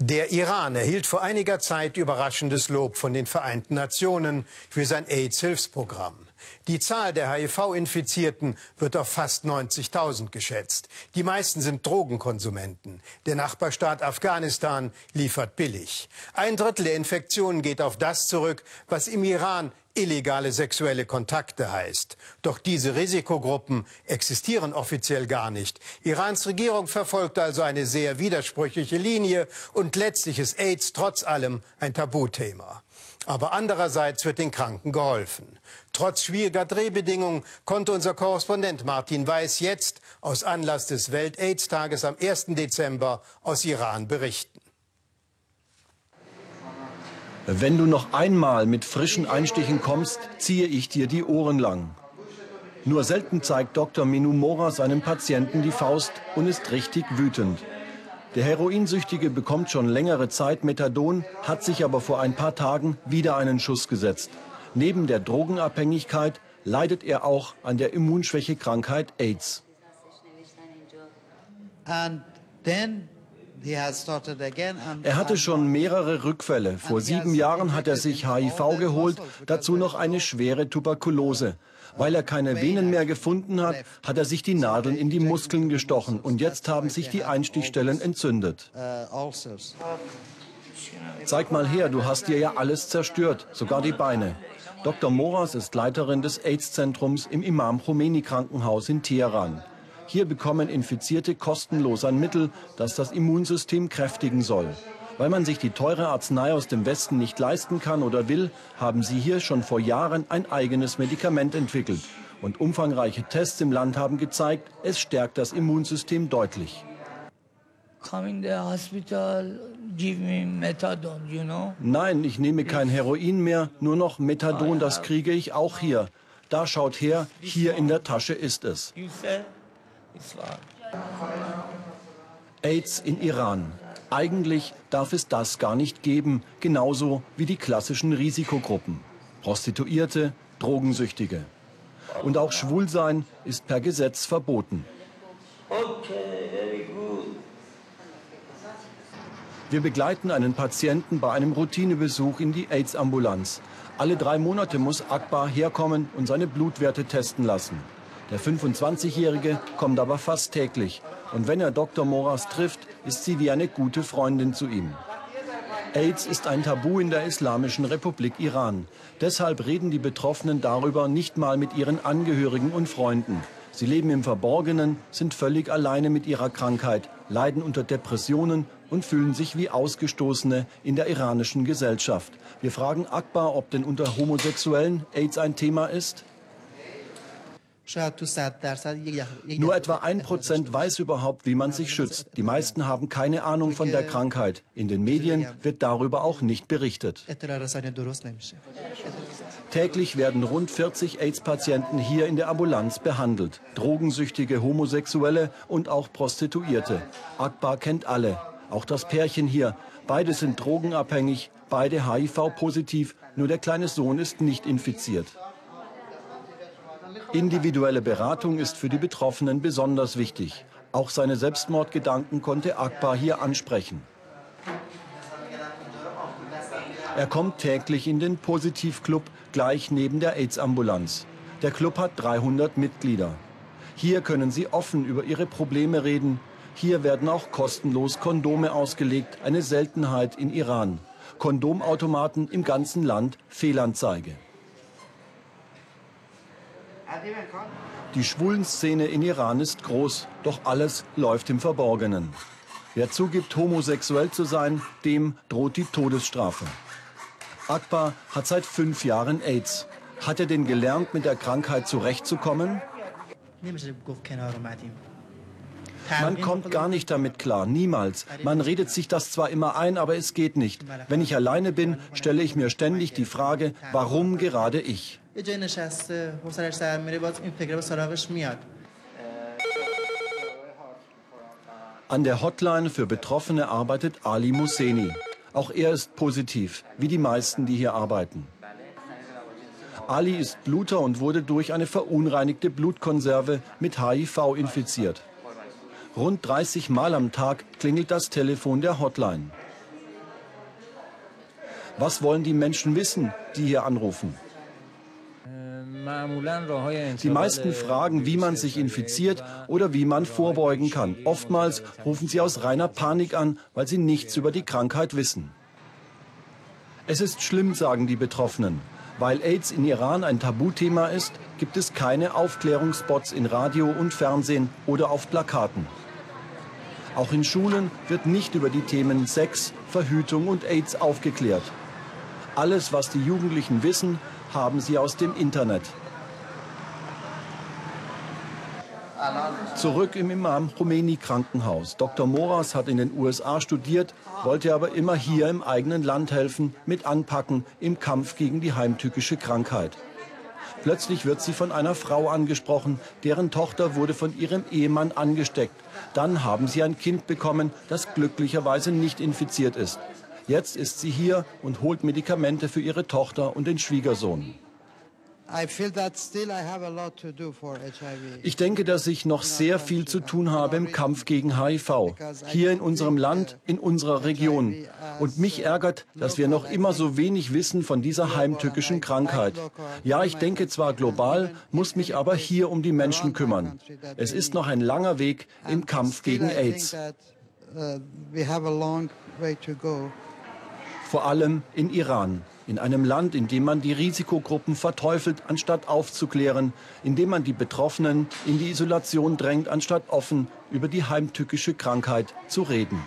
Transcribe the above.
Der Iran erhielt vor einiger Zeit überraschendes Lob von den Vereinten Nationen für sein AIDS-Hilfsprogramm. Die Zahl der HIV-Infizierten wird auf fast 90.000 geschätzt. Die meisten sind Drogenkonsumenten. Der Nachbarstaat Afghanistan liefert billig. Ein Drittel der Infektionen geht auf das zurück, was im Iran illegale sexuelle Kontakte heißt. Doch diese Risikogruppen existieren offiziell gar nicht. Irans Regierung verfolgt also eine sehr widersprüchliche Linie und letztlich ist AIDS trotz allem ein Tabuthema. Aber andererseits wird den Kranken geholfen. Trotz schwieriger Drehbedingungen konnte unser Korrespondent Martin Weiß jetzt aus Anlass des Welt-AIDS-Tages am 1. Dezember aus Iran berichten. Wenn du noch einmal mit frischen Einstichen kommst, ziehe ich dir die Ohren lang. Nur selten zeigt Dr. Minumora seinem Patienten die Faust und ist richtig wütend. Der Heroinsüchtige bekommt schon längere Zeit Methadon, hat sich aber vor ein paar Tagen wieder einen Schuss gesetzt. Neben der Drogenabhängigkeit leidet er auch an der Immunschwächekrankheit AIDS. Er hatte schon mehrere Rückfälle. Vor sieben Jahren hat er sich HIV geholt, dazu noch eine schwere Tuberkulose. Weil er keine Venen mehr gefunden hat, hat er sich die Nadeln in die Muskeln gestochen und jetzt haben sich die Einstichstellen entzündet. Zeig mal her, du hast dir ja alles zerstört, sogar die Beine. Dr. Moras ist Leiterin des AIDS-Zentrums im Imam Khomeini Krankenhaus in Teheran. Hier bekommen Infizierte kostenlos ein Mittel, das das Immunsystem kräftigen soll. Weil man sich die teure Arznei aus dem Westen nicht leisten kann oder will, haben sie hier schon vor Jahren ein eigenes Medikament entwickelt. Und umfangreiche Tests im Land haben gezeigt, es stärkt das Immunsystem deutlich. Nein, ich nehme kein Heroin mehr, nur noch Methadon, das kriege ich auch hier. Da schaut her, hier in der Tasche ist es. AIDS in Iran. Eigentlich darf es das gar nicht geben, genauso wie die klassischen Risikogruppen. Prostituierte, Drogensüchtige. Und auch Schwulsein ist per Gesetz verboten. Wir begleiten einen Patienten bei einem Routinebesuch in die AIDS-Ambulanz. Alle drei Monate muss Akbar herkommen und seine Blutwerte testen lassen. Der 25-Jährige kommt aber fast täglich. Und wenn er Dr. Moras trifft, ist sie wie eine gute Freundin zu ihm. AIDS ist ein Tabu in der Islamischen Republik Iran. Deshalb reden die Betroffenen darüber nicht mal mit ihren Angehörigen und Freunden. Sie leben im Verborgenen, sind völlig alleine mit ihrer Krankheit, leiden unter Depressionen und fühlen sich wie Ausgestoßene in der iranischen Gesellschaft. Wir fragen Akbar, ob denn unter Homosexuellen AIDS ein Thema ist. Nur etwa ein Prozent weiß überhaupt, wie man sich schützt. Die meisten haben keine Ahnung von der Krankheit. In den Medien wird darüber auch nicht berichtet. Täglich werden rund 40 AIDS-Patienten hier in der Ambulanz behandelt. Drogensüchtige Homosexuelle und auch Prostituierte. Akbar kennt alle. Auch das Pärchen hier. Beide sind drogenabhängig, beide HIV-positiv. Nur der kleine Sohn ist nicht infiziert. Individuelle Beratung ist für die Betroffenen besonders wichtig. Auch seine Selbstmordgedanken konnte Akbar hier ansprechen. Er kommt täglich in den Positivclub gleich neben der AIDS-Ambulanz. Der Club hat 300 Mitglieder. Hier können sie offen über ihre Probleme reden. Hier werden auch kostenlos Kondome ausgelegt, eine Seltenheit in Iran. Kondomautomaten im ganzen Land Fehlanzeige. Die Schwulenszene in Iran ist groß, doch alles läuft im Verborgenen. Wer zugibt, homosexuell zu sein, dem droht die Todesstrafe. Akbar hat seit fünf Jahren AIDS. Hat er denn gelernt, mit der Krankheit zurechtzukommen? Man kommt gar nicht damit klar, niemals. Man redet sich das zwar immer ein, aber es geht nicht. Wenn ich alleine bin, stelle ich mir ständig die Frage, warum gerade ich? An der Hotline für Betroffene arbeitet Ali Musseni. Auch er ist positiv, wie die meisten, die hier arbeiten. Ali ist Bluter und wurde durch eine verunreinigte Blutkonserve mit HIV infiziert. Rund 30 Mal am Tag klingelt das Telefon der Hotline. Was wollen die Menschen wissen, die hier anrufen? Die meisten fragen, wie man sich infiziert oder wie man vorbeugen kann. Oftmals rufen sie aus reiner Panik an, weil sie nichts über die Krankheit wissen. Es ist schlimm, sagen die Betroffenen. Weil AIDS in Iran ein Tabuthema ist, gibt es keine Aufklärungsspots in Radio und Fernsehen oder auf Plakaten. Auch in Schulen wird nicht über die Themen Sex, Verhütung und AIDS aufgeklärt. Alles, was die Jugendlichen wissen, haben sie aus dem Internet. Zurück im Imam Khomeini Krankenhaus. Dr. Moras hat in den USA studiert, wollte aber immer hier im eigenen Land helfen, mit anpacken im Kampf gegen die heimtückische Krankheit. Plötzlich wird sie von einer Frau angesprochen, deren Tochter wurde von ihrem Ehemann angesteckt. Dann haben sie ein Kind bekommen, das glücklicherweise nicht infiziert ist. Jetzt ist sie hier und holt Medikamente für ihre Tochter und den Schwiegersohn. Ich denke, dass ich noch sehr viel zu tun habe im Kampf gegen HIV. Hier in unserem Land, in unserer Region. Und mich ärgert, dass wir noch immer so wenig wissen von dieser heimtückischen Krankheit. Ja, ich denke zwar global, muss mich aber hier um die Menschen kümmern. Es ist noch ein langer Weg im Kampf gegen AIDS. Uh, Vor allem in Iran in einem Land, in dem man die Risikogruppen verteufelt, anstatt aufzuklären, in dem man die Betroffenen in die Isolation drängt, anstatt offen über die heimtückische Krankheit zu reden.